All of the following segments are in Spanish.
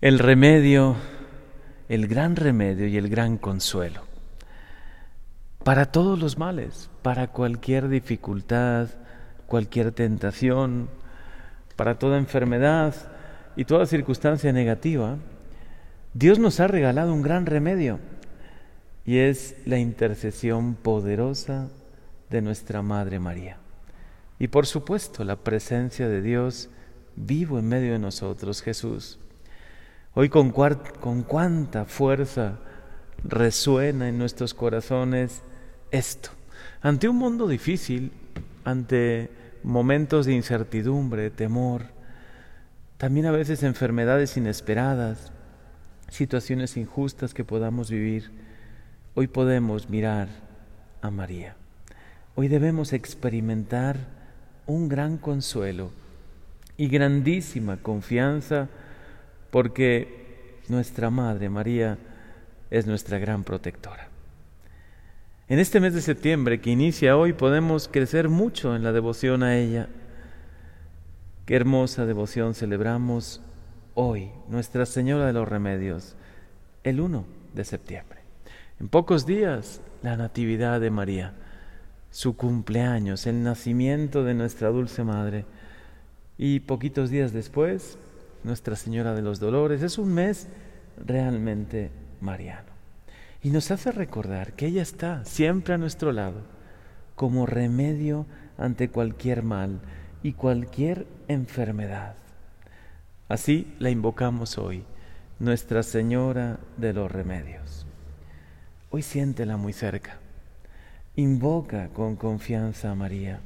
el remedio, el gran remedio y el gran consuelo para todos los males, para cualquier dificultad, cualquier tentación, para toda enfermedad y toda circunstancia negativa, Dios nos ha regalado un gran remedio y es la intercesión poderosa de nuestra Madre María. Y por supuesto la presencia de Dios vivo en medio de nosotros, Jesús. Hoy con, con cuánta fuerza resuena en nuestros corazones esto. Ante un mundo difícil, ante momentos de incertidumbre, temor, también a veces enfermedades inesperadas, situaciones injustas que podamos vivir, hoy podemos mirar a María. Hoy debemos experimentar un gran consuelo y grandísima confianza porque nuestra Madre María es nuestra gran protectora. En este mes de septiembre que inicia hoy podemos crecer mucho en la devoción a ella. Qué hermosa devoción celebramos hoy, Nuestra Señora de los Remedios, el 1 de septiembre. En pocos días, la Natividad de María, su cumpleaños, el nacimiento de nuestra dulce Madre. Y poquitos días después, Nuestra Señora de los Dolores. Es un mes realmente mariano. Y nos hace recordar que ella está siempre a nuestro lado como remedio ante cualquier mal y cualquier enfermedad. Así la invocamos hoy, Nuestra Señora de los Remedios. Hoy siéntela muy cerca. Invoca con confianza a María.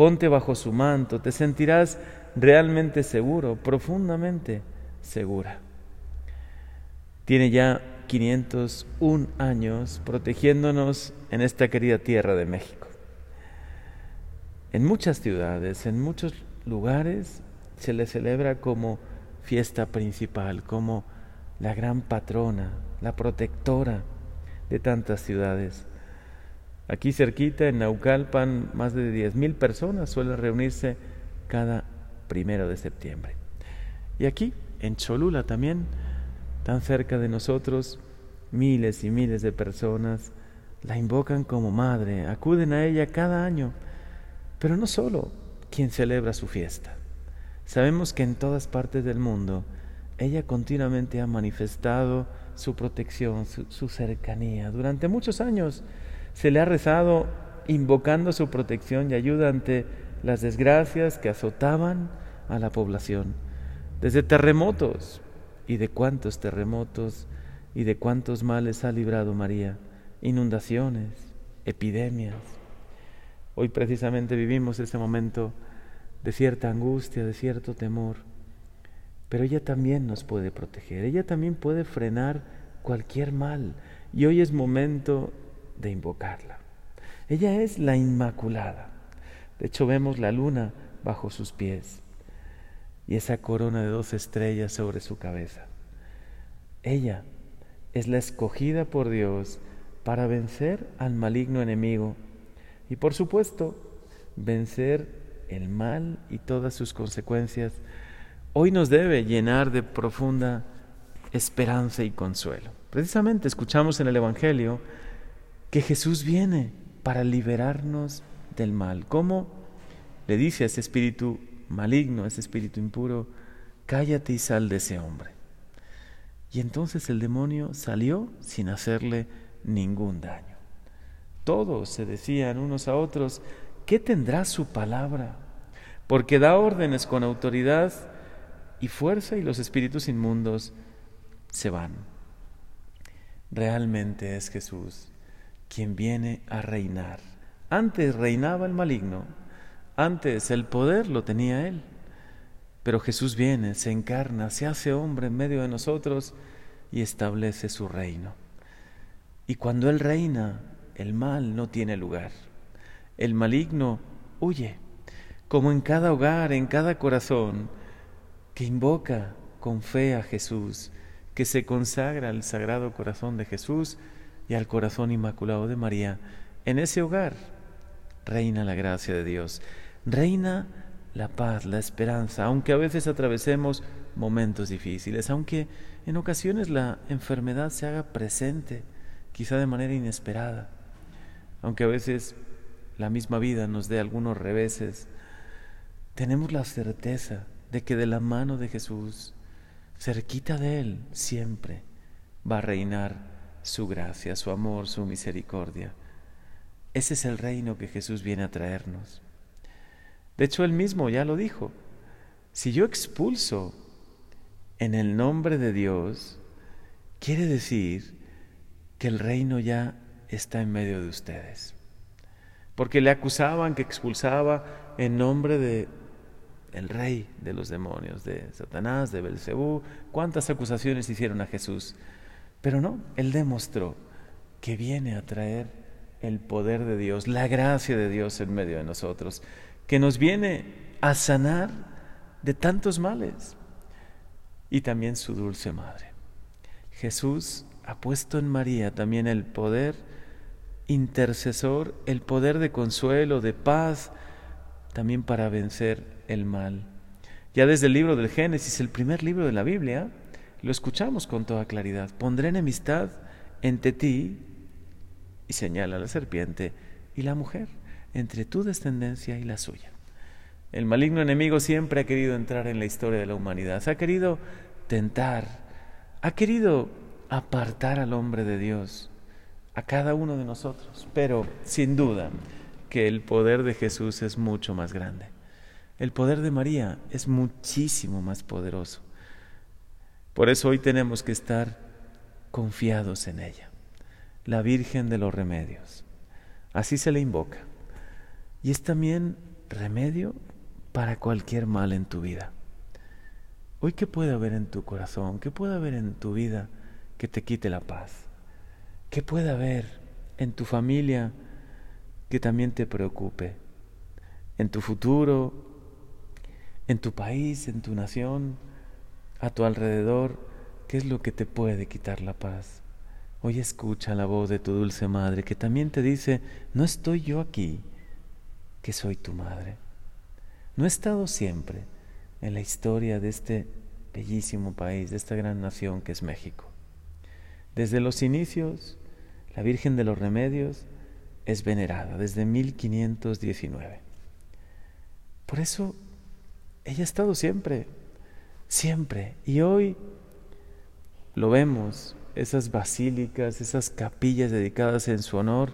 Ponte bajo su manto, te sentirás realmente seguro, profundamente segura. Tiene ya 501 años protegiéndonos en esta querida tierra de México. En muchas ciudades, en muchos lugares, se le celebra como fiesta principal, como la gran patrona, la protectora de tantas ciudades. Aquí cerquita, en Naucalpan, más de 10.000 personas suelen reunirse cada primero de septiembre. Y aquí, en Cholula también, tan cerca de nosotros, miles y miles de personas la invocan como madre, acuden a ella cada año, pero no solo quien celebra su fiesta. Sabemos que en todas partes del mundo ella continuamente ha manifestado su protección, su, cercanía. Durante muchos años se le ha rezado invocando su protección y ayuda ante las desgracias que azotaban a la población, desde terremotos, y de cuántos terremotos y de cuántos males ha librado María, inundaciones, epidemias. Hoy precisamente vivimos este momento de cierta angustia, de cierto temor, pero ella también nos puede proteger, ella también puede frenar cualquier mal. Y hoy es momento de invocarla. Ella es la Inmaculada. De hecho vemos la luna bajo sus pies y esa corona de dos estrellas sobre su cabeza. Ella es la escogida por Dios para vencer al maligno enemigo y por supuesto vencer el mal y todas sus consecuencias. Hoy nos debe llenar de profunda esperanza y consuelo. Precisamente escuchamos en el Evangelio que Jesús viene para liberarnos del mal. ¿Cómo? Le dice a ese espíritu maligno, ese espíritu impuro, cállate y sal de ese hombre. Y entonces el demonio salió sin hacerle ningún daño. Todos se decían unos a otros, ¿qué tendrá su palabra? Porque da órdenes con autoridad y fuerza y los espíritus inmundos se van. Realmente es Jesús quien viene a reinar. Antes reinaba el maligno, antes el poder lo tenía Él. Pero Jesús viene, se encarna, se hace hombre en medio de nosotros y establece su reino. Y cuando Él reina, el mal no tiene lugar. El maligno huye, como en cada hogar, en cada corazón que invoca con fe a Jesús, que se consagra al sagrado corazón de Jesús y al corazón inmaculado de María. En ese hogar reina la gracia de Dios reina la paz, la esperanza, aunque a veces atravesemos momentos difíciles, aunque en ocasiones la enfermedad se haga presente, quizá de manera inesperada, aunque a veces la misma vida nos dé algunos reveses, tenemos la certeza de que de la mano de Jesús, cerquita de Él, siempre va a reinar su gracia, su amor, su misericordia. Ese es el reino que Jesús viene a traernos. De hecho, Él mismo ya lo dijo. Si yo expulso en el nombre de Dios, quiere decir que el reino ya está en medio de ustedes. Porque le acusaban que expulsaba en nombre de el rey de los demonios, de Satanás, de Belcebú, cuántas acusaciones hicieron a Jesús. Pero no, él demostró que viene a traer el poder de Dios, la gracia de Dios en medio de nosotros, que nos viene a sanar de tantos males y también su dulce madre. Jesús ha puesto en María también el poder intercesor, el poder de consuelo, de paz, también para vencer el mal. Ya desde el libro del Génesis, el primer libro de la Biblia, lo escuchamos con toda claridad. Pondré enemistad entre ti, y señala la serpiente, y la mujer, entre tu descendencia y la suya. El maligno enemigo siempre ha querido entrar en la historia de la humanidad, ha querido tentar, ha querido apartar al hombre de Dios, a cada uno de nosotros, pero sin duda que el poder de Jesús es mucho más grande. El poder de María es muchísimo más poderoso. Por eso hoy tenemos que estar confiados en ella, la Virgen de los Remedios. Así se le invoca. Y es también remedio para cualquier mal en tu vida. Hoy, ¿qué puede haber en tu corazón? ¿Qué puede haber en tu vida que te quite la paz? ¿Qué puede haber en tu familia que también te preocupe? En tu futuro, en tu país, en tu nación, a tu alrededor, ¿qué es lo que te puede quitar la paz? Hoy escucha la voz de tu dulce madre que también te dice, no estoy yo aquí, que soy tu madre. No he estado siempre en la historia de este bellísimo país, de esta gran nación que es México. Desde los inicios, la Virgen de los Remedios es venerada, desde 1519. Por eso, ella ha estado siempre siempre. Y hoy lo vemos, esas basílicas, esas capillas dedicadas en su honor,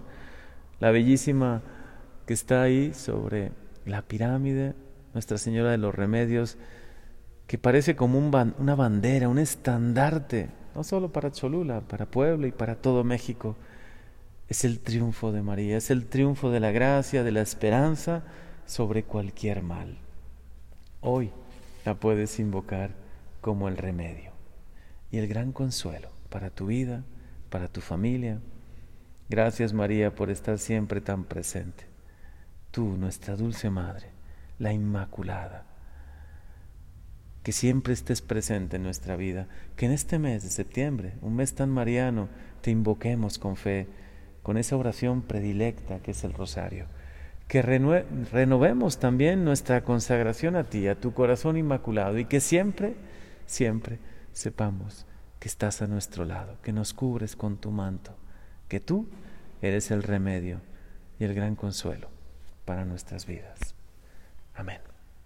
la bellísima que está ahí sobre la pirámide, Nuestra Señora de los Remedios, que parece como un una bandera, un estandarte, no solo para Cholula, para Puebla y para todo México. Es el triunfo de María, es el triunfo de la gracia, de la esperanza sobre cualquier mal. Hoy la puedes invocar como el remedio y el gran consuelo para tu vida, para tu familia. Gracias María por estar siempre tan presente. Tú, nuestra dulce Madre, la Inmaculada. Que siempre estés presente en nuestra vida. Que en este mes de septiembre, un mes tan mariano, te invoquemos con fe, con esa oración predilecta que es el rosario que renovemos también nuestra consagración a ti, a tu corazón inmaculado, y que siempre, siempre sepamos que estás a nuestro lado, que nos cubres con tu manto, que tú eres el remedio y el gran consuelo para nuestras vidas. Amén.